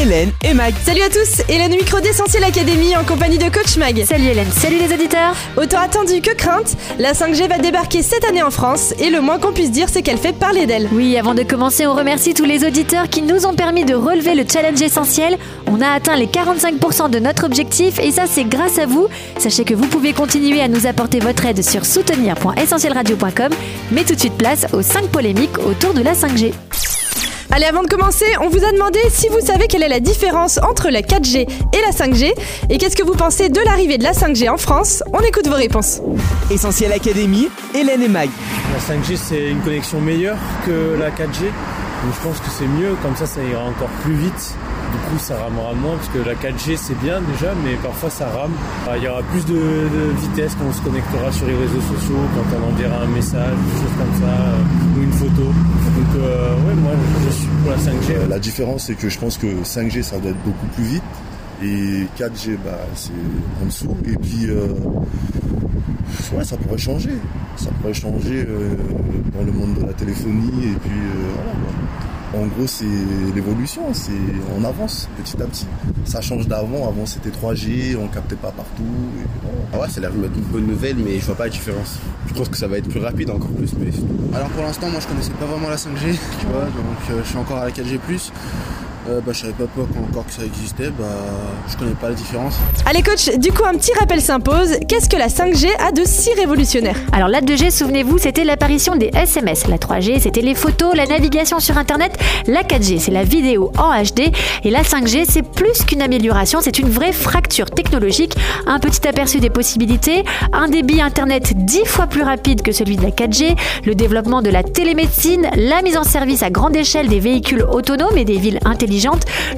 Hélène et Mag. Salut à tous, Hélène au micro d'Essentiel Académie en compagnie de Coach Mag. Salut Hélène, salut les auditeurs. Autant attendu que crainte, la 5G va débarquer cette année en France et le moins qu'on puisse dire c'est qu'elle fait parler d'elle. Oui, avant de commencer, on remercie tous les auditeurs qui nous ont permis de relever le challenge essentiel. On a atteint les 45% de notre objectif et ça c'est grâce à vous. Sachez que vous pouvez continuer à nous apporter votre aide sur soutenir.essentielradio.com. Mais tout de suite place aux 5 polémiques autour de la 5G. Allez, avant de commencer, on vous a demandé si vous savez quelle est la différence entre la 4G et la 5G et qu'est-ce que vous pensez de l'arrivée de la 5G en France. On écoute vos réponses. Essentiel Académie. Hélène et Mag. La 5G, c'est une connexion meilleure que la 4G. Donc je pense que c'est mieux, comme ça, ça ira encore plus vite. Du coup, ça ramera moins, parce que la 4G, c'est bien déjà, mais parfois ça rame. Ah, Il y aura plus de, vitesse quand on se connectera sur les réseaux sociaux, quand on enverra un message, des choses comme ça, euh, ou une photo. Donc, euh, ouais, moi, je suis pour la 5G. Euh, La différence, c'est que je pense que 5G, ça doit être beaucoup plus vite. Et 4G, bah, c'est en dessous. Et puis, euh, ouais, ça pourrait changer. Ça pourrait changer euh, dans le monde de la téléphonie. Et puis, euh, voilà. En gros, c'est l'évolution. C'est on avance petit à petit. Ça change d'avant. Avant, c'était 3G, on captait pas partout. Et puis voilà. Ah ouais, ça a l'air une bonne nouvelle, mais je vois pas la différence. Je pense que ça va être plus rapide encore plus, mais. Alors pour l'instant, moi je connaissais pas vraiment la 5G, tu vois, donc euh, je suis encore à la 4G+. Euh, bah, je savais pas, pas encore que ça existait, bah, je connais pas la différence. Allez coach, du coup un petit rappel s'impose. Qu'est-ce que la 5G a de si révolutionnaire? Alors la 2G, souvenez-vous, c'était l'apparition des SMS. La 3G, c'était les photos, la navigation sur Internet. La 4G, c'est la vidéo en HD. Et la 5G, c'est plus qu'une amélioration, c'est une vraie fracture technologique. Un petit aperçu des possibilités, un débit Internet 10 fois plus rapide que celui de la 4G, le développement de la télémédecine, la mise en service à grande échelle des véhicules autonomes et des villes intelligentes,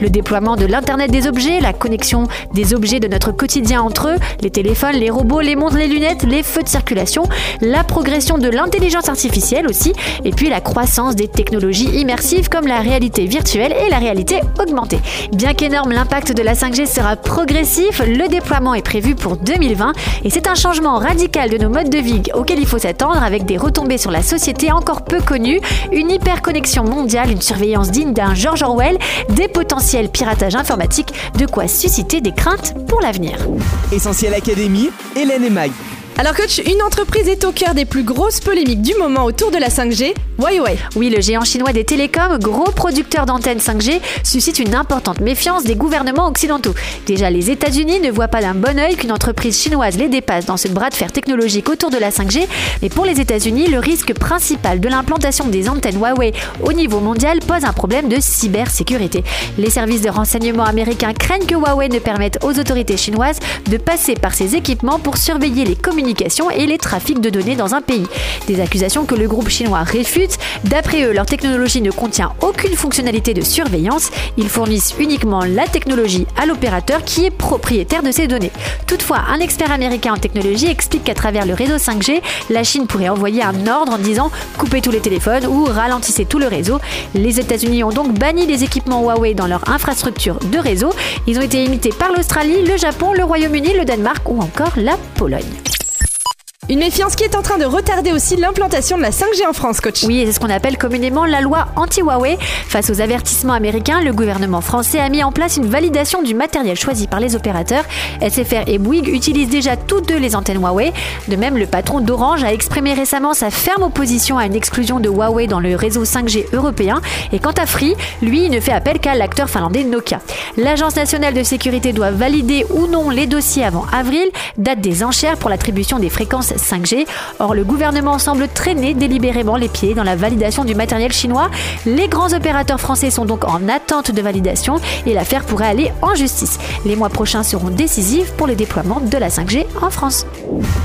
le déploiement de l'Internet des objets, la connexion des objets de notre quotidien entre eux, les téléphones, les robots, les montres, les lunettes, les feux de circulation, la progression de l'intelligence artificielle aussi, et puis la croissance des technologies immersives comme la réalité virtuelle et la réalité augmentée. Bien qu'énorme, l'impact de la 5G sera progressif, le déploiement est prévu pour 2020 et c'est un changement radical de nos modes de vie auquel il faut s'attendre avec des retombées sur la société encore peu connues, une hyperconnexion mondiale, une surveillance digne d'un George Orwell, des potentiels piratages informatiques, de quoi susciter des craintes pour l'avenir. Essentiel Académie. Hélène et Mag. Alors coach, une entreprise est au cœur des plus grosses polémiques du moment autour de la 5G, Huawei. Oui, le géant chinois des télécoms, gros producteur d'antennes 5G, suscite une importante méfiance des gouvernements occidentaux. Déjà, les États-Unis ne voient pas d'un bon œil qu'une entreprise chinoise les dépasse dans ce bras de fer technologique autour de la 5G, mais pour les États-Unis, le risque principal de l'implantation des antennes Huawei au niveau mondial pose un problème de cybersécurité. Les services de renseignement américains craignent que Huawei ne permette aux autorités chinoises de passer par ces équipements pour surveiller les communications et les trafics de données dans un pays. Des accusations que le groupe chinois réfute. D'après eux, leur technologie ne contient aucune fonctionnalité de surveillance. Ils fournissent uniquement la technologie à l'opérateur qui est propriétaire de ces données. Toutefois, un expert américain en technologie explique qu'à travers le réseau 5G, la Chine pourrait envoyer un ordre en disant coupez tous les téléphones ou ralentissez tout le réseau. Les États-Unis ont donc banni les équipements Huawei dans leur infrastructure de réseau. Ils ont été imités par l'Australie, le Japon, le Royaume-Uni, le Danemark ou encore la Pologne. Une méfiance qui est en train de retarder aussi l'implantation de la 5G en France, coach. Oui, c'est ce qu'on appelle communément la loi anti-Huawei. Face aux avertissements américains, le gouvernement français a mis en place une validation du matériel choisi par les opérateurs. SFR et Bouygues utilisent déjà toutes deux les antennes Huawei. De même, le patron d'Orange a exprimé récemment sa ferme opposition à une exclusion de Huawei dans le réseau 5G européen. Et quant à Free, lui, il ne fait appel qu'à l'acteur finlandais Nokia. L'Agence nationale de sécurité doit valider ou non les dossiers avant avril, date des enchères pour l'attribution des fréquences 5G. Or, le gouvernement semble traîner délibérément les pieds dans la validation du matériel chinois. Les grands opérateurs français sont donc en attente de validation et l'affaire pourrait aller en justice. Les mois prochains seront décisifs pour le déploiement de la 5G en France.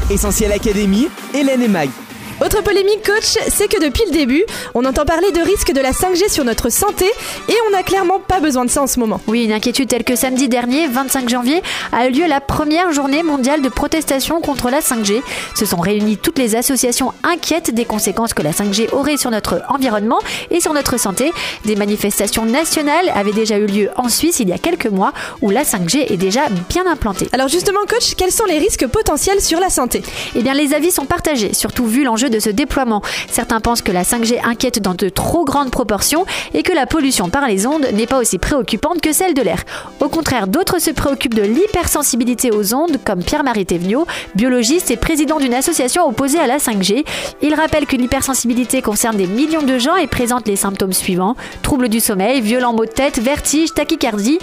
Essentiel Académie. Hélène et. Autre polémique, coach, c'est que depuis le début, on entend parler de risques de la 5G sur notre santé et on n'a clairement pas besoin de ça en ce moment. Oui, une inquiétude telle que samedi dernier, 25 janvier, a eu lieu la première journée mondiale de protestation contre la 5G. Se sont réunies toutes les associations inquiètes des conséquences que la 5G aurait sur notre environnement et sur notre santé. Des manifestations nationales avaient déjà eu lieu en Suisse il y a quelques mois où la 5G est déjà bien implantée. Alors justement, coach, quels sont les risques potentiels sur la santé? Eh bien, les avis sont partagés, surtout vu l'enjeu de ce déploiement. Certains pensent que la 5G inquiète dans de trop grandes proportions et que la pollution par les ondes n'est pas aussi préoccupante que celle de l'air. Au contraire, d'autres se préoccupent de l'hypersensibilité aux ondes, comme Pierre-Marie Thévenot, biologiste et président d'une association opposée à la 5G. Il rappelle que l'hypersensibilité concerne des millions de gens et présente les symptômes suivants troubles du sommeil, violents maux de tête, vertige, tachycardie,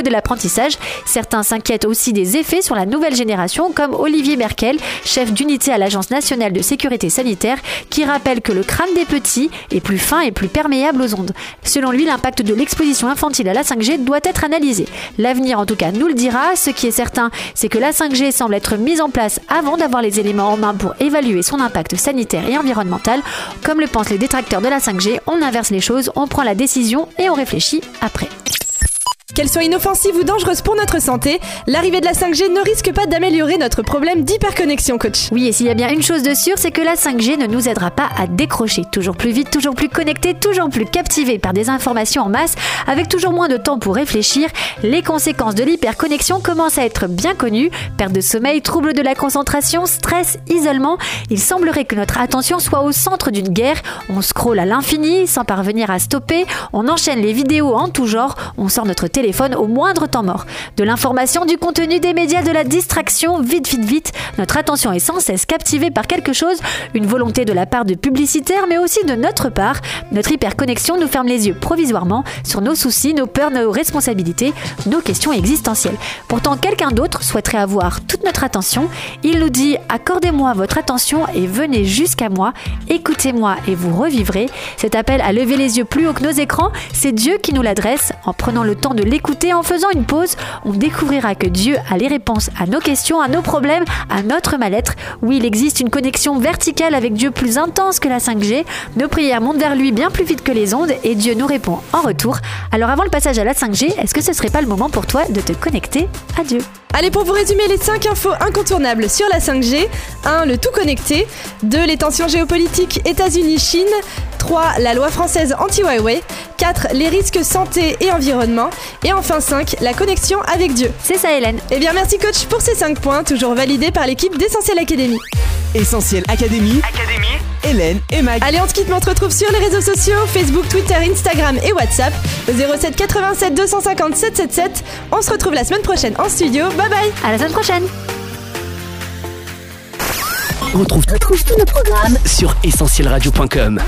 de l'apprentissage. Certains s'inquiètent aussi des effets sur la nouvelle génération, comme Olivier Merkel, chef d'unité à l'Agence nationale de sécurité sanitaire, qui rappelle que le crâne des petits est plus fin et plus perméable aux ondes. Selon lui, l'impact de l'exposition infantile à la 5G doit être analysé. L'avenir, en tout cas, nous le dira. Ce qui est certain, c'est que la 5G semble être mise en place avant d'avoir les éléments en main pour évaluer son impact sanitaire et environnemental. Comme le pensent les détracteurs de la 5G, on inverse les choses, on prend la décision et on réfléchit après. Qu'elle soit inoffensive ou dangereuse pour notre santé, l'arrivée de la 5G ne risque pas d'améliorer notre problème d'hyperconnexion, coach. Oui, et s'il y a bien une chose de sûre, c'est que la 5G ne nous aidera pas à décrocher. Toujours plus vite, toujours plus connecté, toujours plus captivé par des informations en masse, avec toujours moins de temps pour réfléchir, les conséquences de l'hyperconnexion commencent à être bien connues. Perte de sommeil, troubles de la concentration, stress, isolement. Il semblerait que notre attention soit au centre d'une guerre. On scrolle à l'infini sans parvenir à stopper. On enchaîne les vidéos en tout genre. On sort notre téléphone au moindre temps mort. De l'information, du contenu, des médias, de la distraction, vite, vite, vite. Notre attention est sans cesse captivée par quelque chose, une volonté de la part de publicitaires, mais aussi de notre part. Notre hyperconnexion nous ferme les yeux provisoirement sur nos soucis, nos peurs, nos responsabilités, nos questions existentielles. Pourtant, quelqu'un d'autre souhaiterait avoir toute notre attention. Il nous dit accordez-moi votre attention et venez jusqu'à moi, écoutez-moi et vous revivrez. Cet appel à lever les yeux plus haut que nos écrans, c'est Dieu qui nous l'adresse en prenant le temps de l'écouter en faisant une pause, on découvrira que Dieu a les réponses à nos questions, à nos problèmes, à notre mal-être. Oui, il existe une connexion verticale avec Dieu plus intense que la 5G. Nos prières montent vers lui bien plus vite que les ondes et Dieu nous répond en retour. Alors avant le passage à la 5G, est-ce que ce serait pas le moment pour toi de te connecter à Dieu? Allez, pour vous résumer les 5 infos incontournables sur la 5G 1. Le tout connecté 2. Les tensions géopolitiques États-Unis-Chine 3. La loi française anti-Huawei 4. Les risques santé et environnement et enfin 5. La connexion avec Dieu. C'est ça Hélène. Eh bien merci coach pour ces 5 points, toujours validés par l'équipe d'Essentiel Academy. Essentiel Académie. Hélène et Mag. Allez, on se quitte, mais on se retrouve sur les réseaux sociaux Facebook, Twitter, Instagram et WhatsApp au 07 87 250 777. On se retrouve la semaine prochaine en studio. Bye bye À la semaine prochaine. On retrouve tous nos programmes sur essentielradio.com.